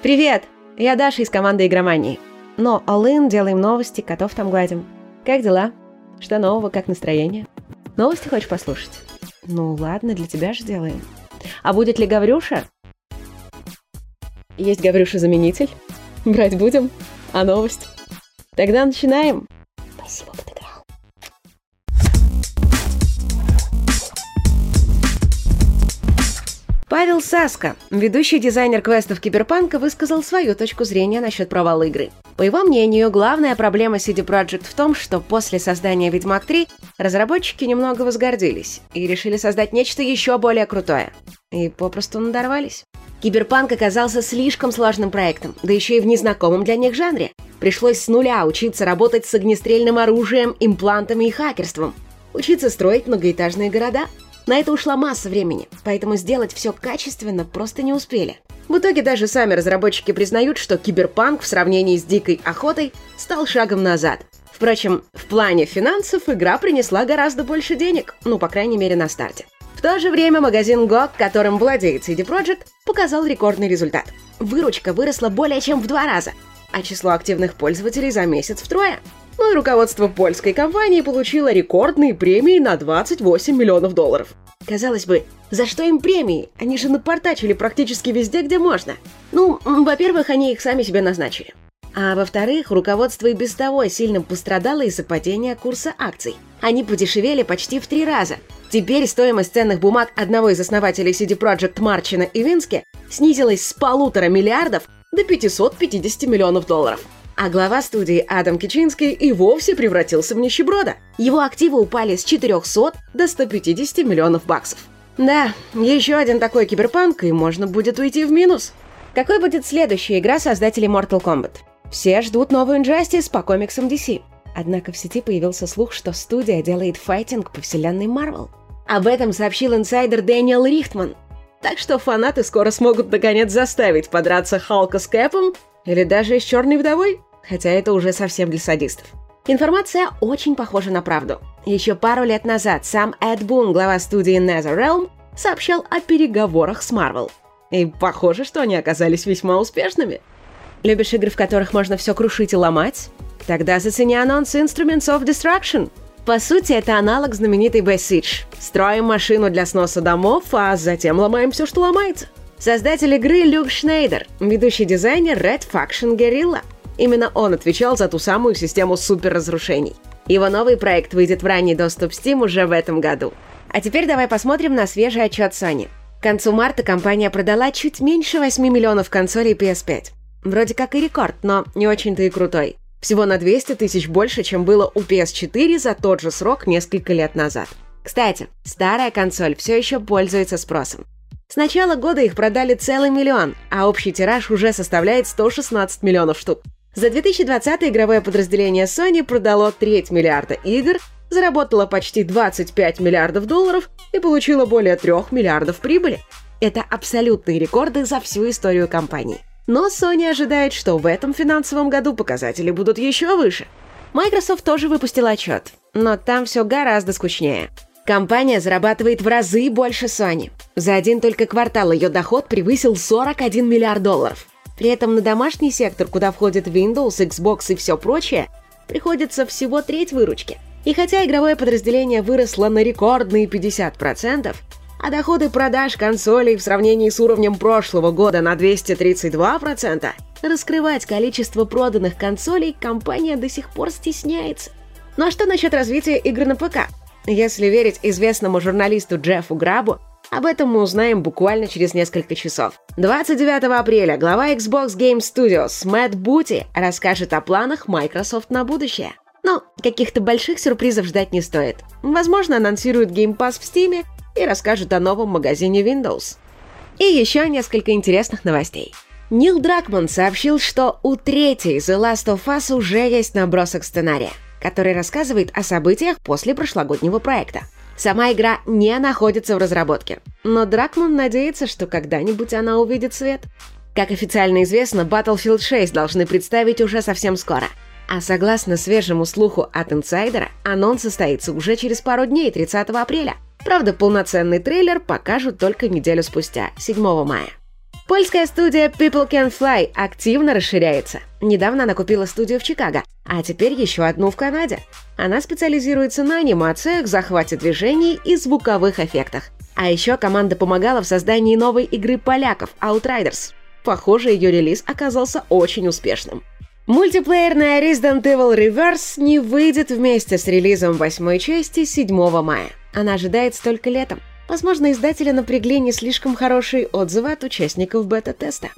Привет! Я Даша из команды Игромании. Но All делаем новости, котов там гладим. Как дела? Что нового, как настроение? Новости хочешь послушать? Ну ладно, для тебя же делаем. А будет ли Гаврюша? Есть Гаврюша-заменитель. Брать будем? А новость? Тогда начинаем. Спасибо, Павел Саска, ведущий дизайнер квестов Киберпанка, высказал свою точку зрения насчет провала игры. По его мнению, главная проблема CD Projekt в том, что после создания Ведьмак 3 разработчики немного возгордились и решили создать нечто еще более крутое. И попросту надорвались. Киберпанк оказался слишком сложным проектом, да еще и в незнакомом для них жанре. Пришлось с нуля учиться работать с огнестрельным оружием, имплантами и хакерством. Учиться строить многоэтажные города – на это ушла масса времени, поэтому сделать все качественно просто не успели. В итоге даже сами разработчики признают, что киберпанк в сравнении с дикой охотой стал шагом назад. Впрочем, в плане финансов игра принесла гораздо больше денег, ну, по крайней мере, на старте. В то же время магазин GOG, которым владеет CD Projekt, показал рекордный результат. Выручка выросла более чем в два раза, а число активных пользователей за месяц втрое. Ну и руководство польской компании получило рекордные премии на 28 миллионов долларов. Казалось бы, за что им премии? Они же напортачили практически везде, где можно. Ну, во-первых, они их сами себе назначили. А во-вторых, руководство и без того сильно пострадало из-за падения курса акций. Они подешевели почти в три раза. Теперь стоимость ценных бумаг одного из основателей CD Projekt Марчина и Вински снизилась с полутора миллиардов до 550 миллионов долларов а глава студии Адам Кичинский и вовсе превратился в нищеброда. Его активы упали с 400 до 150 миллионов баксов. Да, еще один такой киберпанк, и можно будет уйти в минус. Какой будет следующая игра создателей Mortal Kombat? Все ждут новую Injustice по комиксам DC. Однако в сети появился слух, что студия делает файтинг по вселенной Marvel. Об этом сообщил инсайдер Дэниел Рихтман. Так что фанаты скоро смогут наконец заставить подраться Халка с Кэпом или даже с Черной Вдовой хотя это уже совсем для садистов. Информация очень похожа на правду. Еще пару лет назад сам Эд Бун, глава студии NetherRealm, сообщал о переговорах с Marvel. И похоже, что они оказались весьма успешными. Любишь игры, в которых можно все крушить и ломать? Тогда зацени анонс Instruments of Destruction. По сути, это аналог знаменитой Besiege. Строим машину для сноса домов, а затем ломаем все, что ломается. Создатель игры Люк Шнейдер, ведущий дизайнер Red Faction Guerrilla – Именно он отвечал за ту самую систему суперразрушений. Его новый проект выйдет в ранний доступ Steam уже в этом году. А теперь давай посмотрим на свежий отчет Sony. К концу марта компания продала чуть меньше 8 миллионов консолей PS5. Вроде как и рекорд, но не очень-то и крутой. Всего на 200 тысяч больше, чем было у PS4 за тот же срок несколько лет назад. Кстати, старая консоль все еще пользуется спросом. С начала года их продали целый миллион, а общий тираж уже составляет 116 миллионов штук. За 2020 игровое подразделение Sony продало треть миллиарда игр, заработало почти 25 миллиардов долларов и получило более 3 миллиардов прибыли. Это абсолютные рекорды за всю историю компании. Но Sony ожидает, что в этом финансовом году показатели будут еще выше. Microsoft тоже выпустила отчет, но там все гораздо скучнее. Компания зарабатывает в разы больше Sony. За один только квартал ее доход превысил 41 миллиард долларов. При этом на домашний сектор, куда входит Windows, Xbox и все прочее, приходится всего треть выручки. И хотя игровое подразделение выросло на рекордные 50%, а доходы продаж консолей в сравнении с уровнем прошлого года на 232%, раскрывать количество проданных консолей компания до сих пор стесняется. Ну а что насчет развития игр на ПК? Если верить известному журналисту Джеффу Грабу, об этом мы узнаем буквально через несколько часов. 29 апреля глава Xbox Game Studios Мэтт Бути расскажет о планах Microsoft на будущее. Но каких-то больших сюрпризов ждать не стоит. Возможно, анонсируют Game Pass в Steam и расскажут о новом магазине Windows. И еще несколько интересных новостей. Нил Дракман сообщил, что у третьей The Last of Us уже есть набросок сценария, который рассказывает о событиях после прошлогоднего проекта. Сама игра не находится в разработке, но Дракман надеется, что когда-нибудь она увидит свет. Как официально известно, Battlefield 6 должны представить уже совсем скоро. А согласно свежему слуху от инсайдера, анонс состоится уже через пару дней, 30 апреля. Правда, полноценный трейлер покажут только неделю спустя, 7 мая. Польская студия People Can Fly активно расширяется. Недавно она купила студию в Чикаго, а теперь еще одну в Канаде. Она специализируется на анимациях, захвате движений и звуковых эффектах. А еще команда помогала в создании новой игры поляков Outriders. Похоже, ее релиз оказался очень успешным. Мультиплеерная Resident Evil Reverse не выйдет вместе с релизом восьмой части 7 мая. Она ожидается только летом. Возможно, издатели напрягли не слишком хорошие отзывы от участников бета-теста.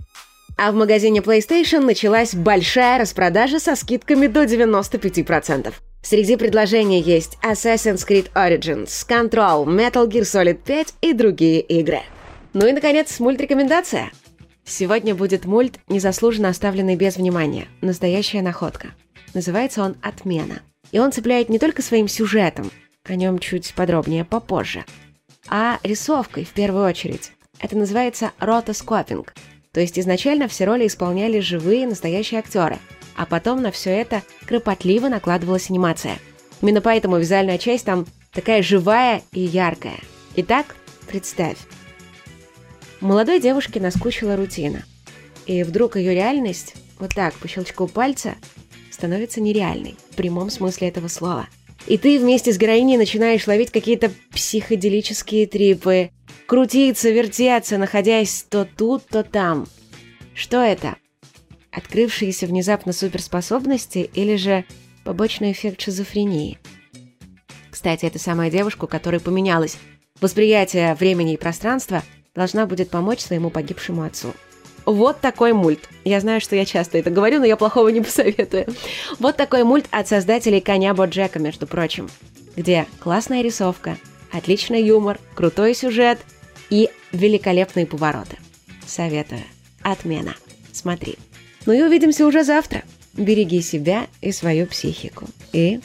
А в магазине PlayStation началась большая распродажа со скидками до 95%. Среди предложений есть Assassin's Creed Origins, Control, Metal Gear Solid 5 и другие игры. Ну и, наконец, мультрекомендация. Сегодня будет мульт, незаслуженно оставленный без внимания. Настоящая находка. Называется он «Отмена». И он цепляет не только своим сюжетом, о нем чуть подробнее попозже, а рисовкой в первую очередь. Это называется ротоскопинг. То есть изначально все роли исполняли живые настоящие актеры, а потом на все это кропотливо накладывалась анимация. Именно поэтому визуальная часть там такая живая и яркая. Итак, представь. Молодой девушке наскучила рутина. И вдруг ее реальность, вот так, по щелчку пальца, становится нереальной, в прямом смысле этого слова – и ты вместе с героиней начинаешь ловить какие-то психоделические трипы, крутиться, вертеться, находясь то тут, то там. Что это? Открывшиеся внезапно суперспособности или же побочный эффект шизофрении? Кстати, эта самая девушка, у которой поменялось восприятие времени и пространства, должна будет помочь своему погибшему отцу. Вот такой мульт. Я знаю, что я часто это говорю, но я плохого не посоветую. Вот такой мульт от создателей «Коня Боджека», между прочим, где классная рисовка, отличный юмор, крутой сюжет и великолепные повороты. Советую. Отмена. Смотри. Ну и увидимся уже завтра. Береги себя и свою психику. И